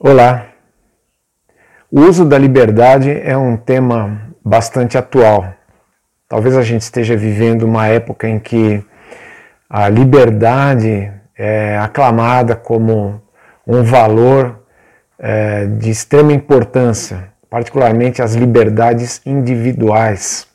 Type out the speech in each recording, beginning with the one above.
Olá! O uso da liberdade é um tema bastante atual. Talvez a gente esteja vivendo uma época em que a liberdade é aclamada como um valor é, de extrema importância, particularmente as liberdades individuais.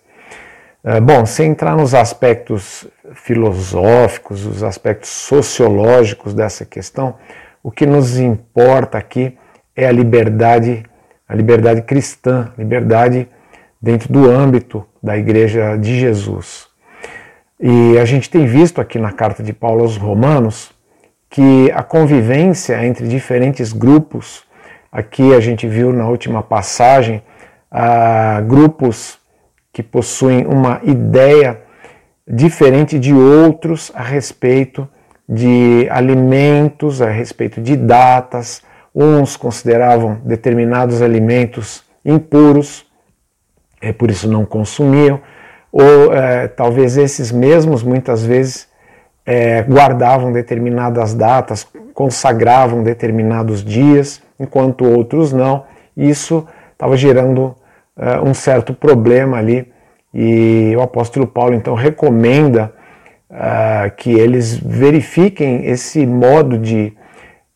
É, bom, sem entrar nos aspectos filosóficos, os aspectos sociológicos dessa questão, o que nos importa aqui é a liberdade, a liberdade cristã, liberdade dentro do âmbito da Igreja de Jesus. E a gente tem visto aqui na carta de Paulo aos Romanos que a convivência entre diferentes grupos, aqui a gente viu na última passagem, uh, grupos que possuem uma ideia diferente de outros a respeito de alimentos, a respeito de datas. Uns consideravam determinados alimentos impuros, é, por isso não consumiam, ou é, talvez esses mesmos muitas vezes é, guardavam determinadas datas, consagravam determinados dias, enquanto outros não. Isso estava gerando é, um certo problema ali, e o apóstolo Paulo então recomenda uh, que eles verifiquem esse modo de,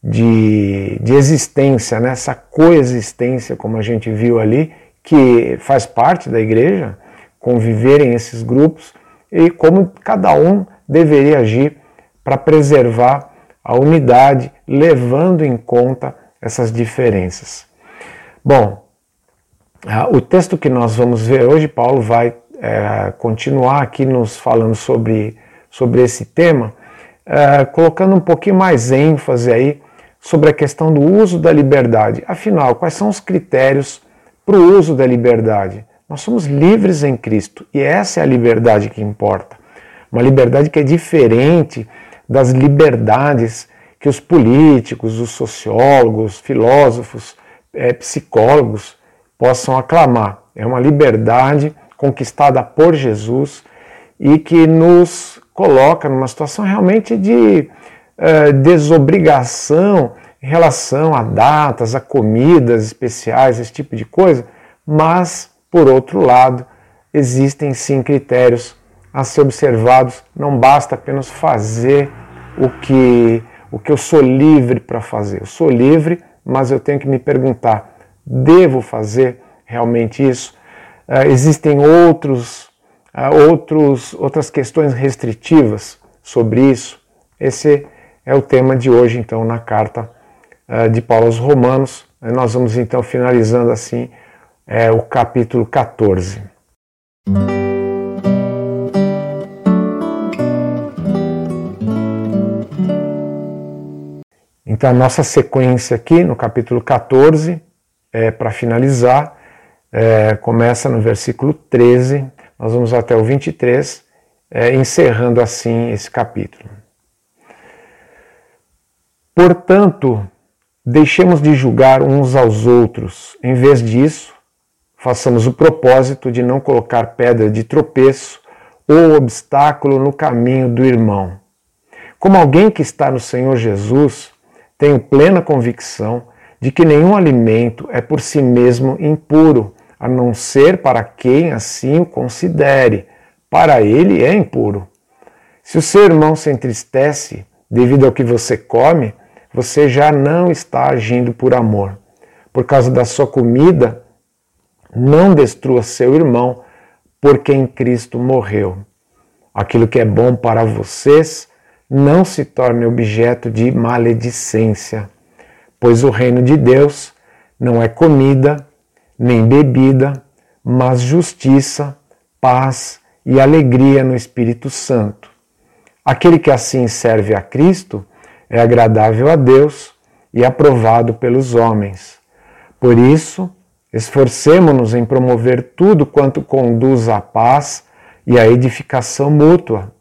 de, de existência, né? essa coexistência, como a gente viu ali, que faz parte da igreja, conviverem esses grupos e como cada um deveria agir para preservar a unidade, levando em conta essas diferenças. Bom, ah, o texto que nós vamos ver hoje, Paulo vai é, continuar aqui nos falando sobre sobre esse tema, uh, colocando um pouquinho mais ênfase aí sobre a questão do uso da liberdade. Afinal, quais são os critérios para o uso da liberdade? Nós somos livres em Cristo e essa é a liberdade que importa. Uma liberdade que é diferente das liberdades que os políticos, os sociólogos, filósofos, é, psicólogos possam aclamar. É uma liberdade conquistada por Jesus e que nos coloca numa situação realmente de uh, desobrigação em relação a datas, a comidas especiais, esse tipo de coisa, mas, por outro lado, existem sim critérios a ser observados, não basta apenas fazer o que, o que eu sou livre para fazer. Eu sou livre, mas eu tenho que me perguntar: devo fazer realmente isso? Uh, existem outros outros, outras questões restritivas sobre isso. Esse é o tema de hoje, então, na carta uh, de Paulo aos Romanos. Nós vamos então finalizando assim é, o capítulo 14. Então, a nossa sequência aqui no capítulo 14, é, para finalizar, é, começa no versículo 13 nós vamos até o 23, é, encerrando assim esse capítulo. Portanto, deixemos de julgar uns aos outros. Em vez disso, façamos o propósito de não colocar pedra de tropeço ou obstáculo no caminho do irmão. Como alguém que está no Senhor Jesus, tenho plena convicção de que nenhum alimento é por si mesmo impuro a não ser para quem assim o considere. Para ele é impuro. Se o seu irmão se entristece devido ao que você come, você já não está agindo por amor. Por causa da sua comida, não destrua seu irmão, por quem Cristo morreu. Aquilo que é bom para vocês não se torne objeto de maledicência, pois o reino de Deus não é comida nem bebida, mas justiça, paz e alegria no Espírito Santo. Aquele que assim serve a Cristo é agradável a Deus e aprovado pelos homens. Por isso, esforcemo-nos em promover tudo quanto conduz à paz e à edificação mútua.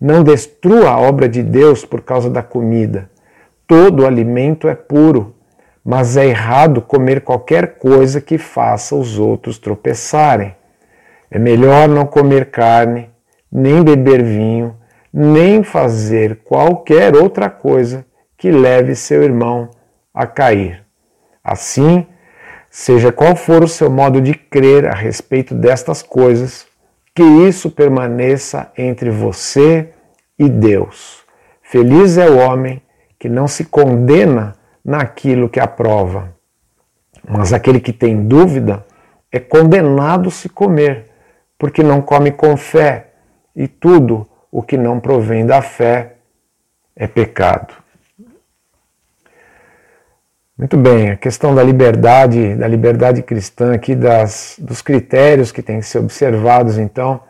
Não destrua a obra de Deus por causa da comida. Todo alimento é puro mas é errado comer qualquer coisa que faça os outros tropeçarem. É melhor não comer carne, nem beber vinho, nem fazer qualquer outra coisa que leve seu irmão a cair. Assim, seja qual for o seu modo de crer a respeito destas coisas, que isso permaneça entre você e Deus. Feliz é o homem que não se condena naquilo que aprova, mas aquele que tem dúvida é condenado se comer, porque não come com fé, e tudo o que não provém da fé é pecado. Muito bem, a questão da liberdade, da liberdade cristã aqui, das, dos critérios que têm que ser observados, então,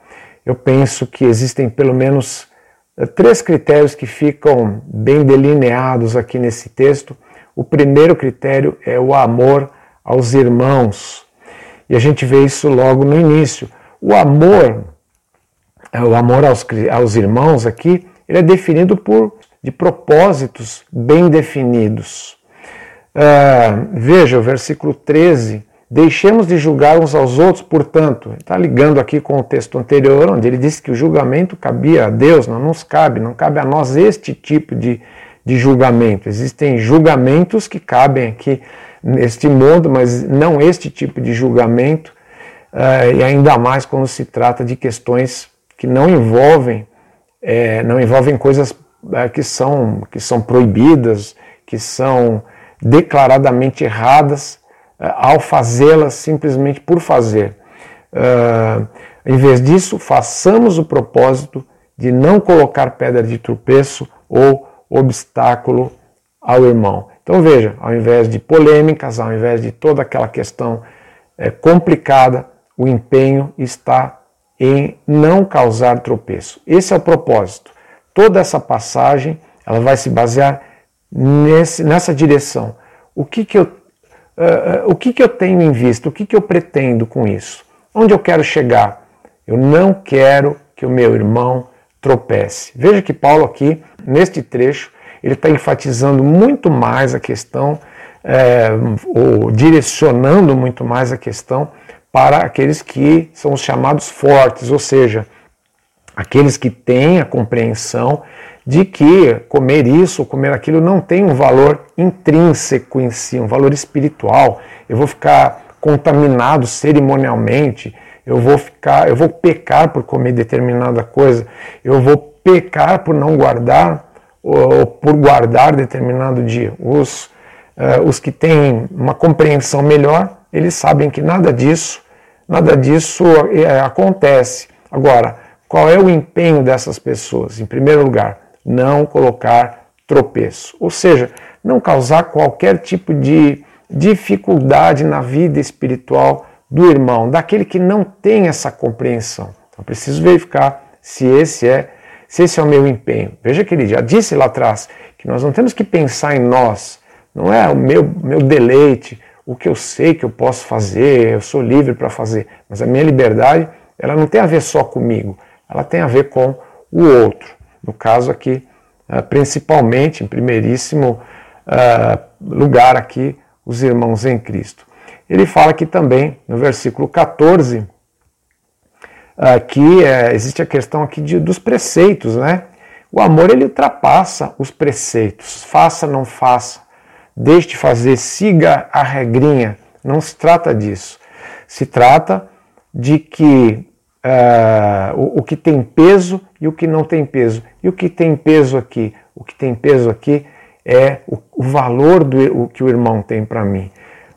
eu penso que existem pelo menos eh, três critérios que ficam bem delineados aqui nesse texto. O primeiro critério é o amor aos irmãos. E a gente vê isso logo no início. O amor, eh, o amor aos, aos irmãos aqui, ele é definido por de propósitos bem definidos. Uh, veja o versículo 13. Deixemos de julgar uns aos outros, portanto, está ligando aqui com o texto anterior, onde ele disse que o julgamento cabia a Deus, não nos cabe, não cabe a nós este tipo de, de julgamento. Existem julgamentos que cabem aqui neste mundo, mas não este tipo de julgamento, uh, e ainda mais quando se trata de questões que não envolvem, é, não envolvem coisas uh, que, são, que são proibidas, que são declaradamente erradas uh, ao fazê-las simplesmente por fazer. em vez disso, façamos o propósito de não colocar pedra de tropeço ou obstáculo ao irmão. Então veja, ao invés de polêmicas, ao invés de toda aquela questão é, complicada, o empenho está em não causar tropeço. Esse é o propósito. Toda essa passagem ela vai se basear nesse, nessa direção. O que, que, eu, uh, o que, que eu tenho em vista? O que, que eu pretendo com isso? Onde eu quero chegar? Eu não quero que o meu irmão tropece. Veja que Paulo aqui, neste trecho, ele está enfatizando muito mais a questão, é, ou direcionando muito mais a questão para aqueles que são os chamados fortes, ou seja, aqueles que têm a compreensão de que comer isso ou comer aquilo não tem um valor intrínseco em si, um valor espiritual. Eu vou ficar contaminado cerimonialmente, eu vou ficar, eu vou pecar por comer determinada coisa, eu vou pecar por não guardar ou por guardar determinado dia. Os, uh, os que têm uma compreensão melhor, eles sabem que nada disso, nada disso é, acontece. Agora, qual é o empenho dessas pessoas? Em primeiro lugar, não colocar tropeço, ou seja, não causar qualquer tipo de dificuldade na vida espiritual do irmão, daquele que não tem essa compreensão. Então, preciso verificar se esse é se esse é o meu empenho. Veja que ele já disse lá atrás que nós não temos que pensar em nós, não é o meu, meu deleite, o que eu sei que eu posso fazer, eu sou livre para fazer, mas a minha liberdade ela não tem a ver só comigo, ela tem a ver com o outro. No caso aqui, ah, principalmente, em primeiríssimo ah, lugar aqui, os irmãos em Cristo. Ele fala aqui também, no versículo 14, Aqui é, existe a questão aqui de, dos preceitos, né? O amor ele ultrapassa os preceitos. Faça, não faça. Deixe de fazer, siga a regrinha. Não se trata disso. Se trata de que uh, o, o, que tem peso e o que não tem peso. E o que tem peso aqui? O que tem peso aqui é o, o valor do o que o irmão tem para mim.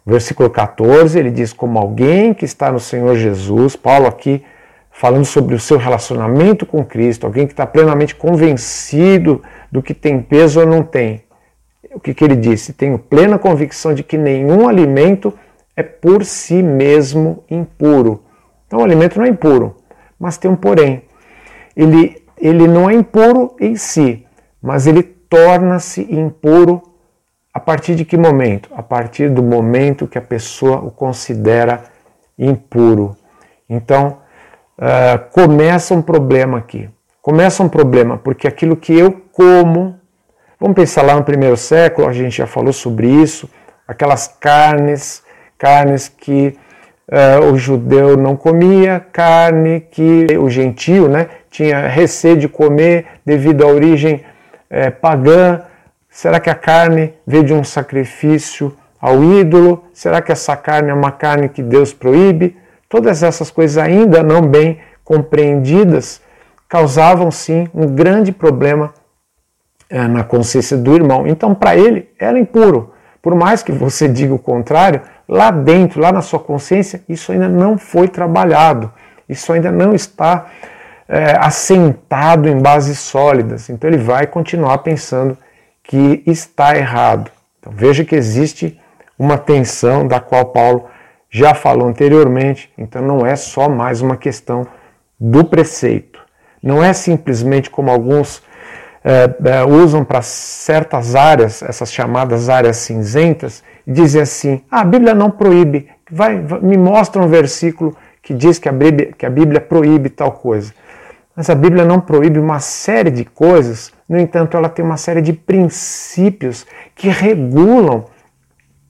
Versículo 14, ele diz: Como alguém que está no Senhor Jesus, Paulo aqui falando sobre o seu relacionamento com Cristo, alguém que está plenamente convencido do que tem peso ou não tem. O que, que ele disse? Tenho plena convicção de que nenhum alimento é por si mesmo impuro. Então o alimento não é impuro, mas tem um porém. Ele, ele não é impuro em si, mas ele torna-se impuro a partir de que momento? A partir do momento que a pessoa o considera impuro. Então, uh, começa um problema aqui. Começa um problema, porque aquilo que eu como, vamos pensar lá no primeiro século, a gente já falou sobre isso, aquelas carnes, carnes que uh, o judeu não comia, carne que o gentio né, tinha receio de comer devido à origem uh, pagã. Será que a carne veio de um sacrifício ao ídolo? Será que essa carne é uma carne que Deus proíbe? Todas essas coisas ainda não bem compreendidas causavam sim um grande problema é, na consciência do irmão. Então, para ele, era impuro. Por mais que você diga o contrário, lá dentro, lá na sua consciência, isso ainda não foi trabalhado. Isso ainda não está é, assentado em bases sólidas. Então, ele vai continuar pensando que está errado. Então, veja que existe uma tensão da qual Paulo já falou anteriormente, então não é só mais uma questão do preceito. Não é simplesmente como alguns é, é, usam para certas áreas, essas chamadas áreas cinzentas, e dizem assim: ah, a Bíblia não proíbe, vai, vai, me mostra um versículo que diz que a, Bíblia, que a Bíblia proíbe tal coisa. Mas a Bíblia não proíbe uma série de coisas, no entanto, ela tem uma série de princípios que regulam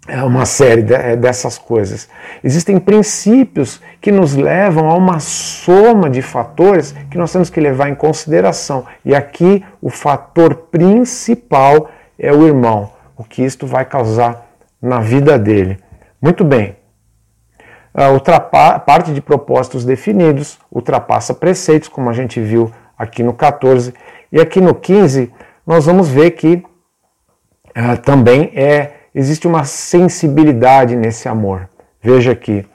é uma série é, dessas coisas. Existem princípios que nos levam a uma soma de fatores que nós temos que levar em consideração. E aqui o fator principal é o irmão, o que isto vai causar na vida dele. Muito bem. A parte de propósitos definidos ultrapassa preceitos, como a gente viu aqui no 14. E aqui no 15, nós vamos ver que uh, também é existe uma sensibilidade nesse amor. Veja aqui,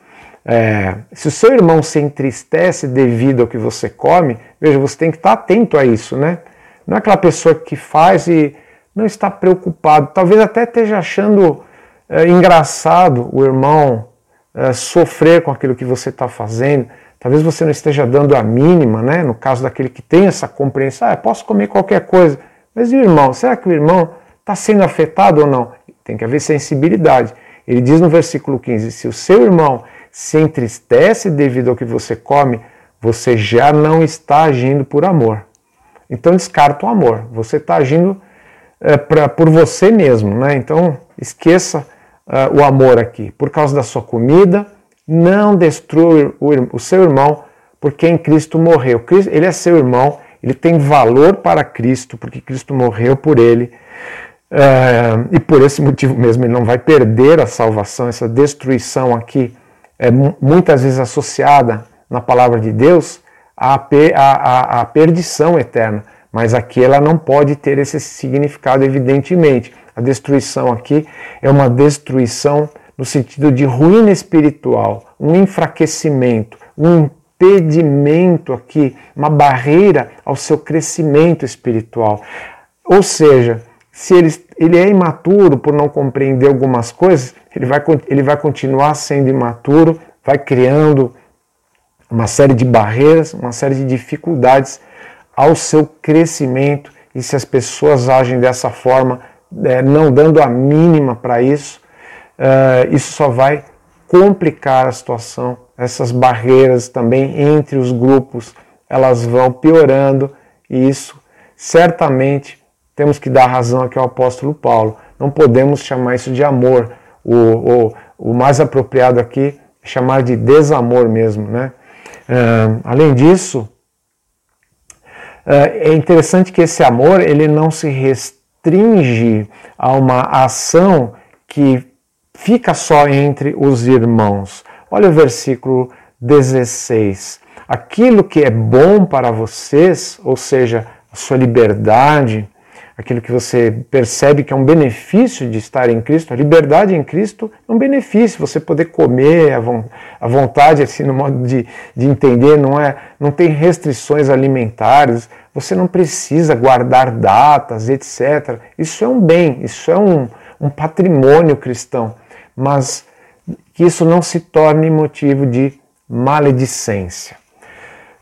é, se o seu irmão se entristece devido ao que você come, veja, você tem que estar atento a isso, né? Não é aquela pessoa que faz e não está preocupado, talvez até esteja achando é, engraçado o irmão é, sofrer com aquilo que você está fazendo. Talvez você não esteja dando a mínima, né? No caso daquele que tem essa compreensão, ah, posso comer qualquer coisa. Mas e o irmão? Será que o irmão está sendo afetado ou não? Tem que haver sensibilidade. Ele diz no versículo 15: se o seu irmão se entristece devido ao que você come, você já não está agindo por amor. Então descarta o amor. Você está agindo é, pra, por você mesmo. Né? Então esqueça uh, o amor aqui. Por causa da sua comida, não destrua o, seu irmão, porque em Cristo morreu. Ele é seu irmão, ele tem valor para Cristo, porque Cristo morreu por ele. É, e por esse motivo mesmo ele não vai perder a salvação, essa destruição aqui é muitas vezes associada na palavra de Deus à, à, à perdição eterna, mas aqui ela não pode ter esse significado, evidentemente. A destruição aqui é uma destruição no sentido de ruína espiritual, um enfraquecimento, um impedimento aqui, uma barreira ao seu crescimento espiritual. Ou seja, se ele, ele é imaturo por não compreender algumas coisas, ele vai, ele vai continuar sendo imaturo, vai criando uma série de barreiras, uma série de dificuldades ao seu crescimento. E se as pessoas agem dessa forma, é, não dando a mínima para isso, uh, isso só vai complicar a situação. Essas barreiras também entre os grupos, elas vão piorando e isso certamente temos que dar razão aqui ao apóstolo Paulo. Não podemos chamar isso de amor. O, o, o mais apropriado aqui é chamar de desamor mesmo. Né? Uh, além disso, uh, é interessante que esse amor ele não se restringe a uma ação que fica só entre os irmãos. Olha o versículo 16. Aquilo que é bom para vocês, ou seja, a sua liberdade, aquilo que você percebe que é um benefício de estar em Cristo, a liberdade em Cristo é um benefício, você poder comer à vontade, assim, no modo de, de entender, não, é, não tem restrições alimentares, você não precisa guardar datas, etc. Isso é um bem, isso é um, um patrimônio cristão, mas que isso não se torne motivo de maledicência.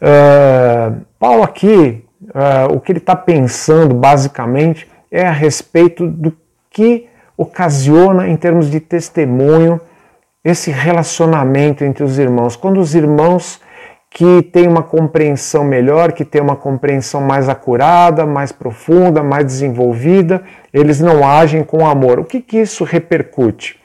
Uh, Paulo aqui uh, o que ele está pensando basicamente é a respeito do que ocasiona em termos de testemunho esse relacionamento entre os irmãos. Quando os irmãos que têm uma compreensão melhor, que têm uma compreensão mais acurada, mais profunda, mais desenvolvida, eles não agem com amor. O que, que isso repercute?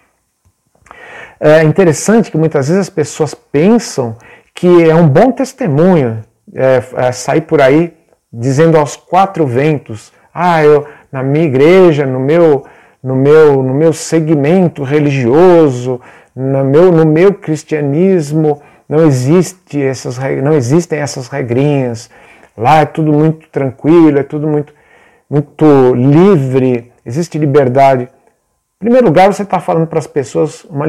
É interessante que muitas vezes as pessoas pensam que é um bom testemunho é, é, sair por aí dizendo aos quatro ventos: Ah, eu na minha igreja, no meu no meu, no meu segmento religioso, no meu, no meu cristianismo, não, existe essas, não existem essas regrinhas. Lá é tudo muito tranquilo, é tudo muito, muito livre, existe liberdade. Em primeiro lugar, você está falando para as pessoas uma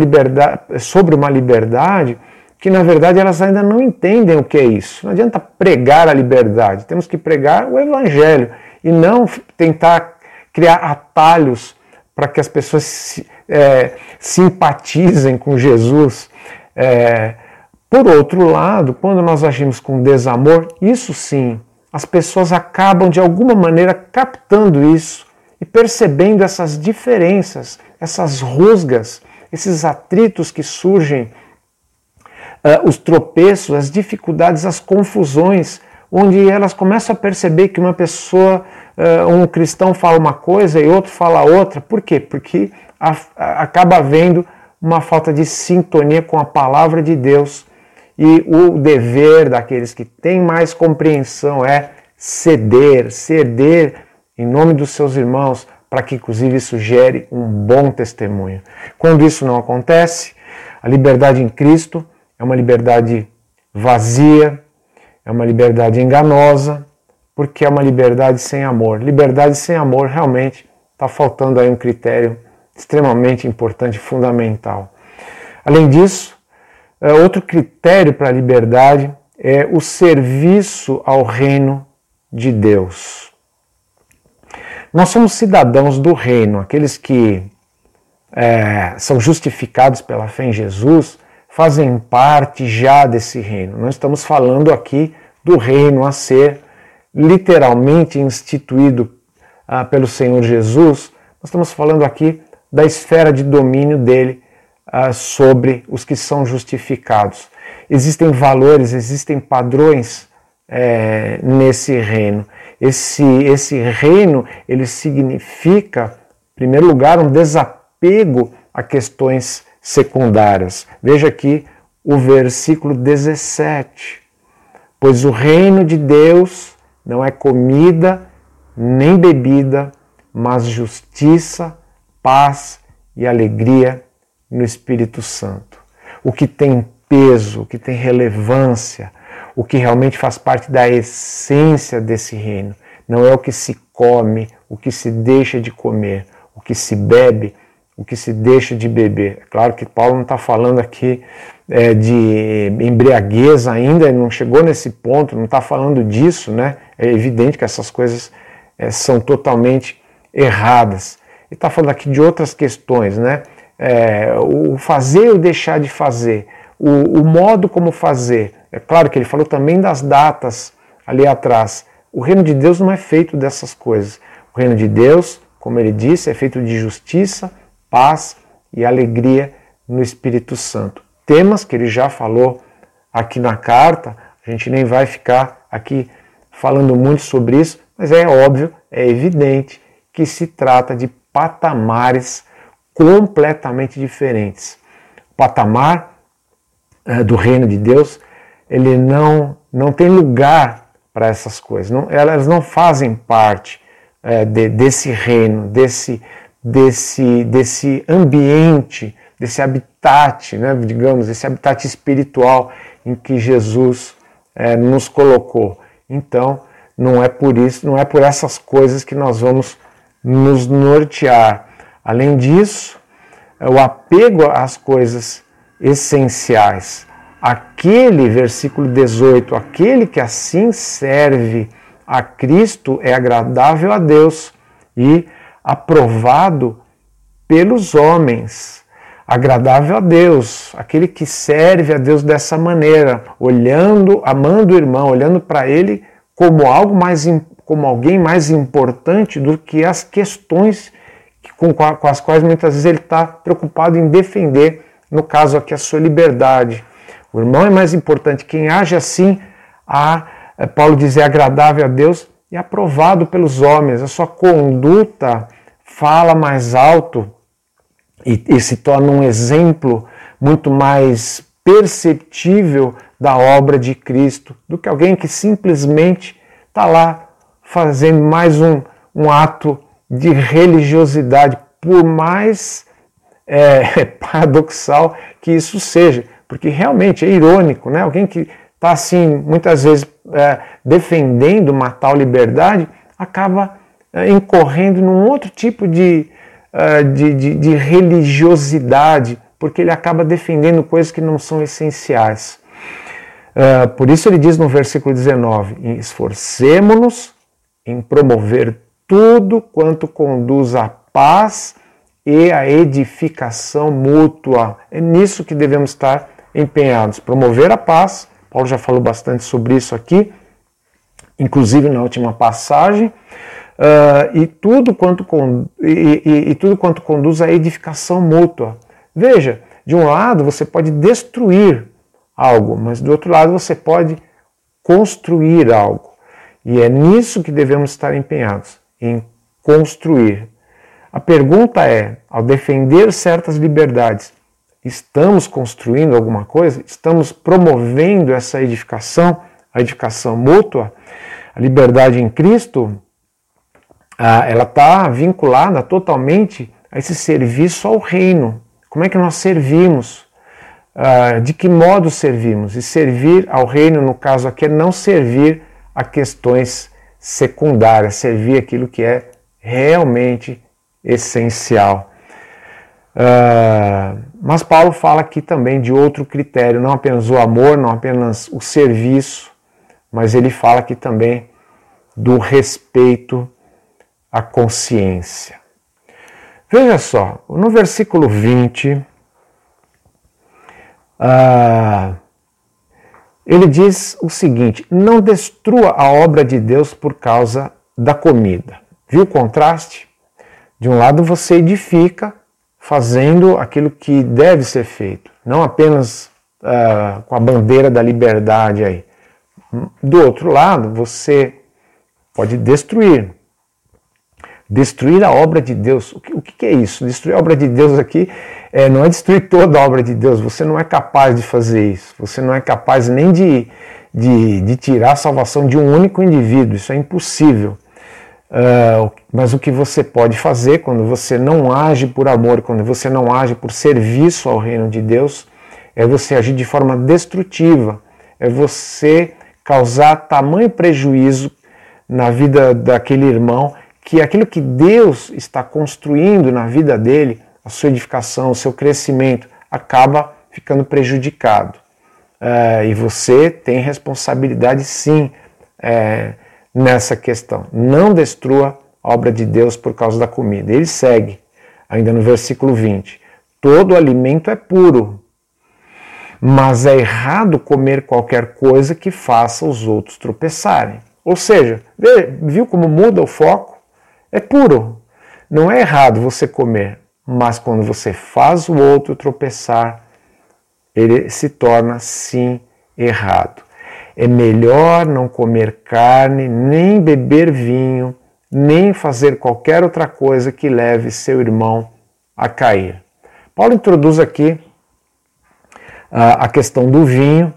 sobre uma liberdade que, na verdade, elas ainda não entendem o que é isso. Não adianta pregar a liberdade, temos que pregar o Evangelho e não tentar criar atalhos para que as pessoas é, simpatizem com Jesus. É, por outro lado, quando nós agimos com desamor, isso sim, as pessoas acabam de alguma maneira captando isso e percebendo essas diferenças, essas rusgas, esses atritos que surgem, uh, os tropeços, as dificuldades, as confusões, onde elas começam a perceber que uma pessoa, uh, um cristão fala uma coisa e outro fala outra. Por quê? Porque a, a, acaba havendo uma falta de sintonia com a palavra de Deus e o dever daqueles que têm mais compreensão é ceder, ceder em nome dos seus irmãos, para que inclusive isso gere um bom testemunho. Quando isso não acontece, a liberdade em Cristo é uma liberdade vazia, é uma liberdade enganosa, porque é uma liberdade sem amor. Liberdade sem amor realmente está faltando aí um critério extremamente importante, fundamental. Além disso, é, outro critério para a liberdade é o serviço ao reino de Deus. Nós somos cidadãos do reino, aqueles que é, são justificados pela fé em Jesus fazem parte já desse reino. Nós estamos falando aqui do reino a ser literalmente instituído ah, pelo Senhor Jesus. Nós estamos falando aqui da esfera de domínio dele uh, sobre os que são justificados. Existem valores, existem padrões é, nesse reino. Esse, esse reino ele significa, em primeiro lugar, um desapego a questões secundárias. Veja aqui o versículo 17. Pois o reino de Deus não é comida nem bebida, mas justiça, paz e alegria no Espírito Santo. O que tem peso, o que tem relevância, o que realmente faz parte da essência desse reino. Não é o que se come, o que se deixa de comer, o que se bebe, o que se deixa de beber. É claro que Paulo não está falando aqui é, de embriaguez ainda, não chegou nesse ponto, não está falando disso, né? É evidente que essas coisas é, são totalmente erradas. Ele está falando aqui de outras questões, né? é, o fazer e o deixar de fazer, o, o modo como fazer. É claro que ele falou também das datas ali atrás. O reino de Deus não é feito dessas coisas. O reino de Deus, como ele disse, é feito de justiça, paz e alegria no Espírito Santo. Temas que ele já falou aqui na carta, a gente nem vai ficar aqui falando muito sobre isso, mas é óbvio, é evidente que se trata de patamares completamente diferentes. O patamar é, do reino de Deus, ele não, não tem lugar para essas coisas, não, elas não fazem parte é, de, desse reino, desse, desse, desse ambiente, desse habitat, né, digamos, esse habitat espiritual em que Jesus é, nos colocou. Então, não é por isso, não é por essas coisas que nós vamos nos nortear. Além disso, é o apego às coisas essenciais. Aquele, versículo 18, aquele que assim serve a Cristo é agradável a Deus e aprovado pelos homens. Agradável a Deus, aquele que serve a Deus dessa maneira, olhando, amando o irmão, olhando para ele como algo mais como alguém mais importante do que as questões com, com as quais muitas vezes ele está preocupado em defender, no caso aqui, a sua liberdade. O irmão é mais importante. Quem age assim, a, eh, Paulo diz, é agradável a Deus e aprovado pelos homens. A sua conduta fala mais alto e, e se torna um exemplo muito mais perceptível da obra de Cristo do que alguém que simplesmente está lá fazendo mais um, um ato de religiosidade por mais é, paradoxal que isso seja, porque realmente é irônico, né? Alguém que está assim, muitas vezes é, defendendo uma tal liberdade, acaba é, incorrendo num outro tipo de, é, de, de, de religiosidade, porque ele acaba defendendo coisas que não são essenciais. Uh, por isso ele diz no versículo 19: esforcemo-nos em promover tudo quanto conduz à paz e à edificação mútua. É nisso que devemos estar empenhados. Promover a paz, Paulo já falou bastante sobre isso aqui, inclusive na última passagem, uh, e, tudo quanto e, e, e tudo quanto conduz à edificação mútua. Veja, de um lado você pode destruir algo, mas do outro lado você pode construir algo. E é nisso que devemos estar empenhados, em construir. A pergunta é: ao defender certas liberdades, estamos construindo alguma coisa? Estamos promovendo essa edificação, a edificação mútua? A liberdade em Cristo, ela está vinculada totalmente a esse serviço ao reino. Como é que nós servimos? De que modo servimos? E servir ao reino, no caso aqui, é não servir a questões secundárias, servir aquilo que é realmente essencial. Uh, mas Paulo fala aqui também de outro critério, não apenas o amor, não apenas o serviço, mas ele fala aqui também do respeito à consciência. Veja só, no versículo 20, uh, ah, ele diz o seguinte: não destrua a obra de Deus por causa da comida. Viu o contraste? De um lado você edifica fazendo aquilo que deve ser feito, não apenas uh, com a bandeira da liberdade aí. Do outro lado, você pode destruir. Destruir a obra de Deus. O que, o que é isso? Destruir a obra de Deus aqui é, não é destruir toda a obra de Deus. Você não é capaz de fazer isso. Você não é capaz nem de, de, de tirar a salvação de um único indivíduo. Isso é impossível. Uh, mas o que você pode fazer quando você não age por amor, quando você não age por serviço ao reino de Deus, é você agir de forma destrutiva, é você causar tamanho prejuízo na vida daquele irmão que aquilo que Deus está construindo na vida dele, a sua edificação, o seu crescimento, acaba ficando prejudicado. Uh, e você tem responsabilidade sim. Uh, nessa questão. Não destrua a obra de Deus por causa da comida. Ele segue, ainda no versículo 20: todo alimento é puro, mas é errado comer qualquer coisa que faça os outros tropeçarem. Ou seja, viu como muda o foco? É puro. Não é errado você comer, mas quando você faz o outro tropeçar, ele se torna sim errado. É melhor não comer carne, nem beber vinho, nem fazer qualquer outra coisa que leve seu irmão a cair. Paulo introduz aqui a, a questão do vinho,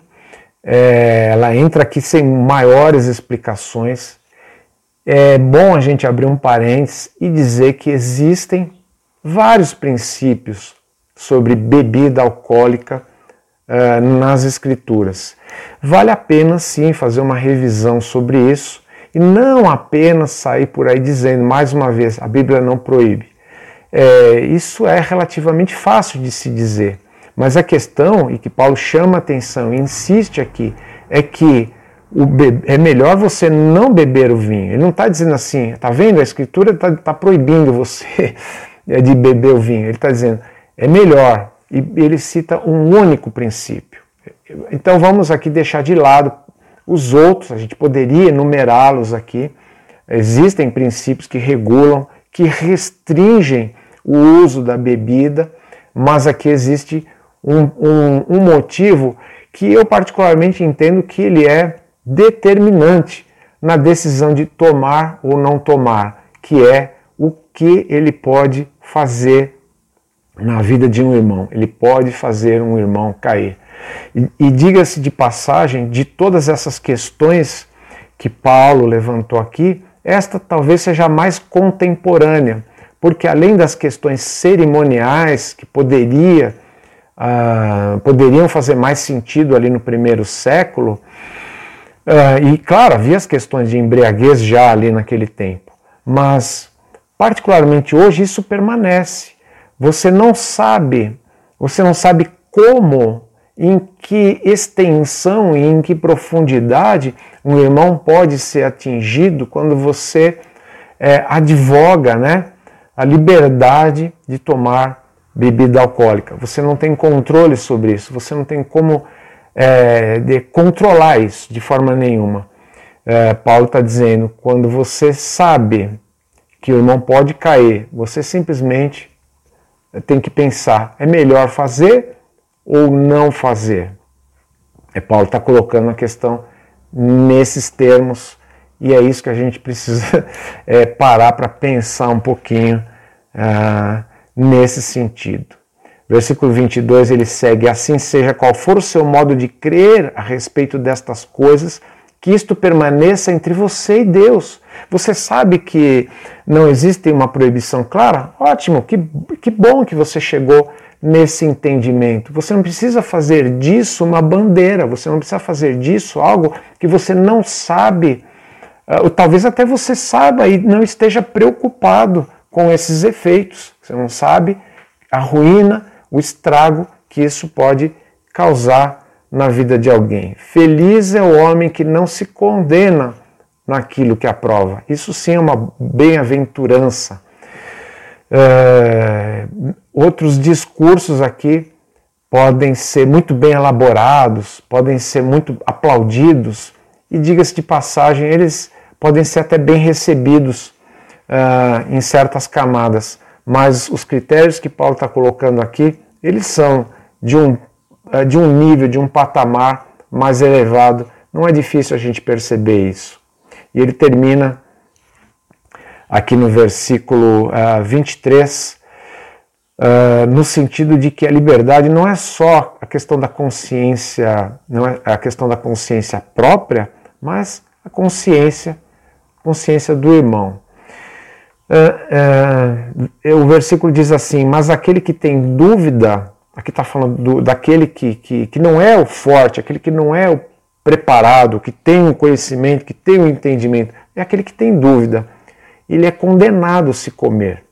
é, ela entra aqui sem maiores explicações. É bom a gente abrir um parênteses e dizer que existem vários princípios sobre bebida alcoólica uh, nas Escrituras. Vale a pena sim fazer uma revisão sobre isso e não apenas sair por aí dizendo, mais uma vez, a Bíblia não proíbe. É, isso é relativamente fácil de se dizer, mas a questão, e que Paulo chama atenção e insiste aqui, é que é melhor você não beber o vinho. Ele não está dizendo assim, tá vendo? A Escritura está tá proibindo você de beber o vinho. Ele está dizendo, é melhor. E ele cita um único princípio. Então vamos aqui deixar de lado os outros, a gente poderia enumerá-los aqui. Existem princípios que regulam, que restringem o uso da bebida, mas aqui existe um, um, um motivo que eu particularmente entendo que ele é determinante na decisão de tomar ou não tomar, que é o que ele pode fazer na vida de um irmão. Ele pode fazer um irmão cair. E, e diga-se de passagem, de todas essas questões que Paulo levantou aqui, esta talvez seja a mais contemporânea, porque além das questões cerimoniais que poderia, uh, poderiam fazer mais sentido ali no primeiro século, uh, e claro, havia as questões de embriaguez já ali naquele tempo, mas particularmente hoje isso permanece. Você não sabe, você não sabe como, em que extensão e em que profundidade um irmão pode ser atingido quando você é, advoga né, a liberdade de tomar bebida alcoólica. Você não tem controle sobre isso, você não tem como é, de controlar isso de forma nenhuma. É, Paulo está dizendo: quando você sabe que o irmão pode cair, você simplesmente tem que pensar: é melhor fazer ou não fazer? É Paulo está colocando a questão nesses termos e é isso que a gente precisa é, parar para pensar um pouquinho ah, nesse sentido. Versículo 22 ele segue: Assim seja qual for o seu modo de crer a respeito destas coisas, que isto permaneça entre você e Deus. Você sabe que não existe uma proibição clara? Ótimo, que, que bom que você chegou nesse entendimento. Você não precisa fazer disso uma bandeira, você não precisa fazer disso algo que você não sabe Uh, talvez até você saiba e não esteja preocupado com esses efeitos. Você não sabe a ruína, o estrago que isso pode causar na vida de alguém. Feliz é o homem que não se condena naquilo que aprova. Isso sim é uma bem-aventurança. Uh, outros discursos aqui podem ser muito bem elaborados, podem ser muito aplaudidos, e diga-se de passagem, eles podem ser até bem recebidos uh, em certas camadas, mas os critérios que Paulo está colocando aqui, eles são de um, uh, de um nível, de um patamar mais elevado. Não é difícil a gente perceber isso. E ele termina aqui no versículo uh, 23, uh, no sentido de que a liberdade não é só a questão da consciência, não é a questão da consciência própria, mas a consciência consciência do irmão. Uh, o versículo diz assim: Mas aquele que tem dúvida, aqui está falando do, daquele que, que, que não é o forte, aquele que não é o preparado, que tem o conhecimento, que tem o entendimento, é aquele que tem dúvida. Ele é condenado se comer,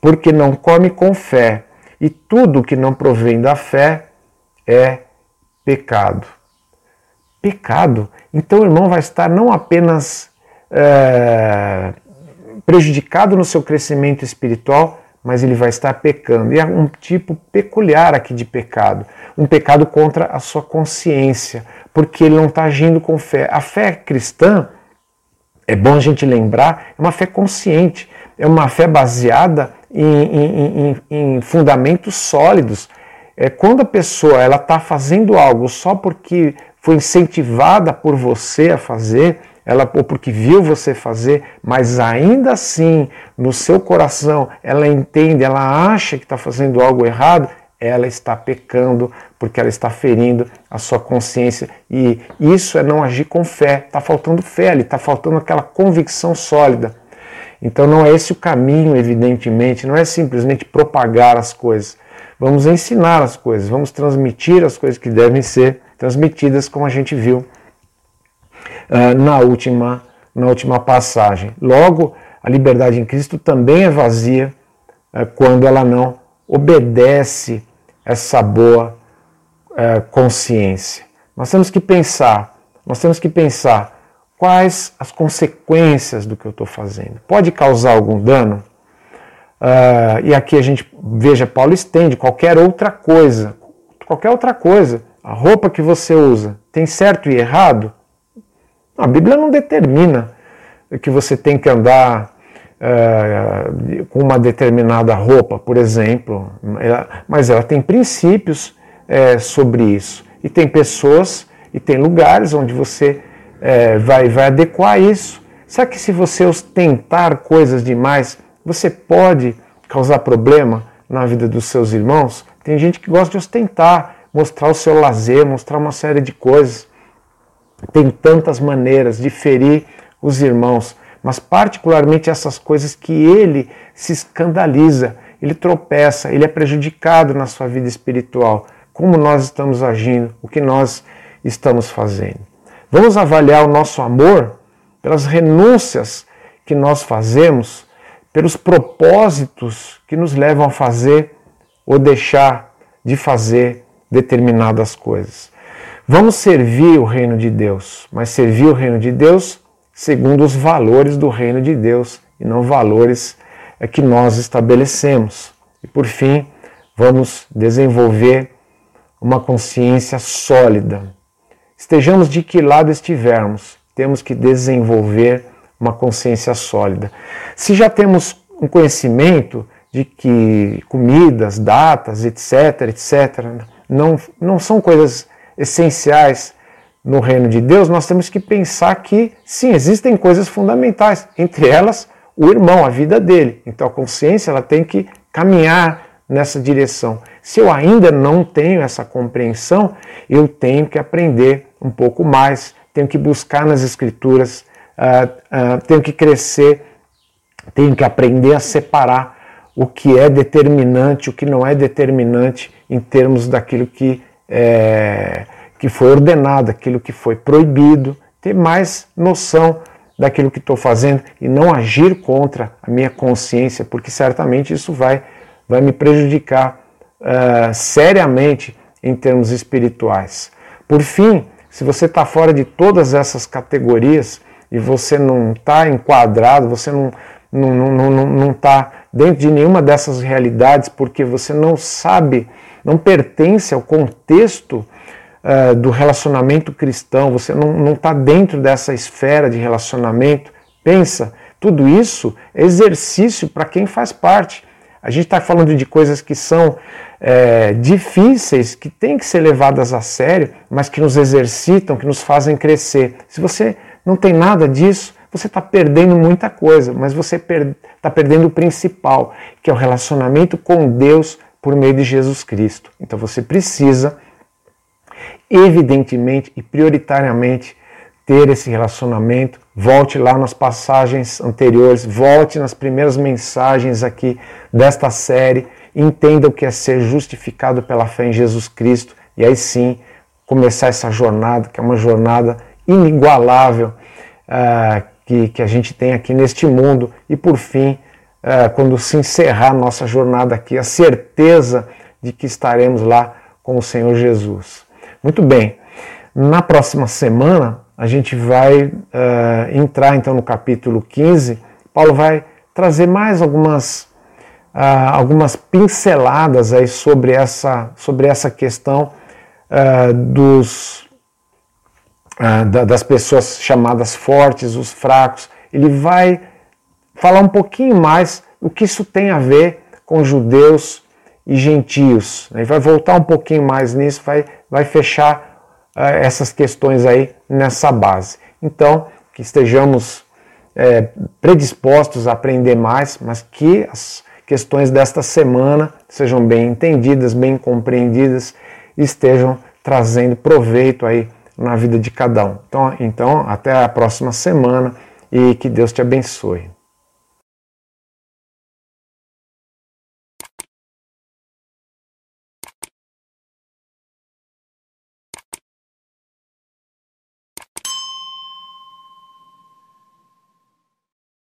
porque não come com fé, e tudo que não provém da fé é pecado. Pecado. Então o irmão vai estar não apenas é, prejudicado no seu crescimento espiritual, mas ele vai estar pecando. E é um tipo peculiar aqui de pecado, um pecado contra a sua consciência, porque ele não está agindo com fé. A fé cristã, é bom a gente lembrar, é uma fé consciente, é uma fé baseada em, em, em, em fundamentos sólidos. É, quando a pessoa ela está fazendo algo só porque foi incentivada por você a fazer, ela ou porque viu você fazer, mas ainda assim no seu coração ela entende, ela acha que está fazendo algo errado, ela está pecando porque ela está ferindo a sua consciência e isso é não agir com fé. Está faltando fé, ali está faltando aquela convicção sólida. Então não é esse o caminho, evidentemente, não é simplesmente propagar as coisas. Vamos ensinar as coisas, vamos transmitir as coisas que devem ser transmitidas, como a gente viu uh, na, última, na última passagem. Logo, a liberdade em Cristo também é vazia uh, quando ela não obedece essa boa uh, consciência. Nós temos que pensar, nós temos que pensar quais as consequências do que eu estou fazendo. Pode causar algum dano? Uh, e aqui a gente veja, Paulo estende qualquer outra coisa, qualquer outra coisa. A roupa que você usa tem certo e errado? A Bíblia não determina que você tem que andar uh, com uma determinada roupa, por exemplo, mas ela tem princípios uh, sobre isso. E tem pessoas e tem lugares onde você uh, vai, vai adequar isso. Será que se você ostentar coisas demais, você pode causar problema na vida dos seus irmãos? Tem gente que gosta de ostentar, mostrar o seu lazer, mostrar uma série de coisas tem tantas maneiras de ferir os irmãos, mas particularmente essas coisas que ele se escandaliza, ele tropeça, ele é prejudicado na sua vida espiritual. Como nós estamos agindo, o que nós estamos fazendo. Vamos avaliar o nosso amor pelas renúncias que nós fazemos, pelos propósitos que nos levam a fazer ou deixar de fazer determinadas coisas. Vamos servir o reino de Deus, mas servir o reino de Deus segundo os valores do reino de Deus e não valores é, que nós estabelecemos. E por fim, vamos desenvolver uma consciência sólida. Estejamos de que lado estivermos, temos que desenvolver uma consciência sólida. Se já temos um conhecimento de que comidas, datas, etc., etc., não, não são coisas essenciais no reino de Deus, nós temos que pensar que sim, existem coisas fundamentais, entre elas o irmão, a vida dele. Então a consciência ela tem que caminhar nessa direção. Se eu ainda não tenho essa compreensão, eu tenho que aprender um pouco mais, tenho que buscar nas escrituras, uh, uh, tenho que crescer, tenho que aprender a separar o que é determinante, o que não é determinante em termos daquilo que, é, que foi ordenado, aquilo que foi proibido, ter mais noção daquilo que estou fazendo e não agir contra a minha consciência, porque certamente isso vai, vai me prejudicar uh, seriamente em termos espirituais. Por fim, se você está fora de todas essas categorias e você não está enquadrado, você não não está não, não, não tá dentro de nenhuma dessas realidades porque você não sabe, não pertence ao contexto uh, do relacionamento cristão, você não está dentro dessa esfera de relacionamento. Pensa, tudo isso é exercício para quem faz parte. A gente está falando de coisas que são é, difíceis, que têm que ser levadas a sério, mas que nos exercitam, que nos fazem crescer. Se você não tem nada disso, você está perdendo muita coisa, mas você está per tá perdendo o principal, que é o relacionamento com Deus por meio de Jesus Cristo. Então você precisa, evidentemente e prioritariamente, ter esse relacionamento. Volte lá nas passagens anteriores, volte nas primeiras mensagens aqui desta série, entenda o que é ser justificado pela fé em Jesus Cristo e aí sim começar essa jornada, que é uma jornada inigualável, uh, que, que a gente tem aqui neste mundo. E por fim, uh, quando se encerrar nossa jornada aqui, a certeza de que estaremos lá com o Senhor Jesus. Muito bem, na próxima semana a gente vai uh, entrar então no capítulo 15. Paulo vai trazer mais algumas, uh, algumas pinceladas aí sobre essa, sobre essa questão uh, dos, das pessoas chamadas fortes, os fracos. Ele vai falar um pouquinho mais o que isso tem a ver com judeus e gentios. Ele vai voltar um pouquinho mais nisso, vai, vai fechar eh, essas questões aí nessa base. Então, que estejamos é, predispostos a aprender mais, mas que as questões desta semana sejam bem entendidas, bem compreendidas e estejam trazendo proveito aí na vida de cada um. Então, então até a próxima semana e que Deus te abençoe.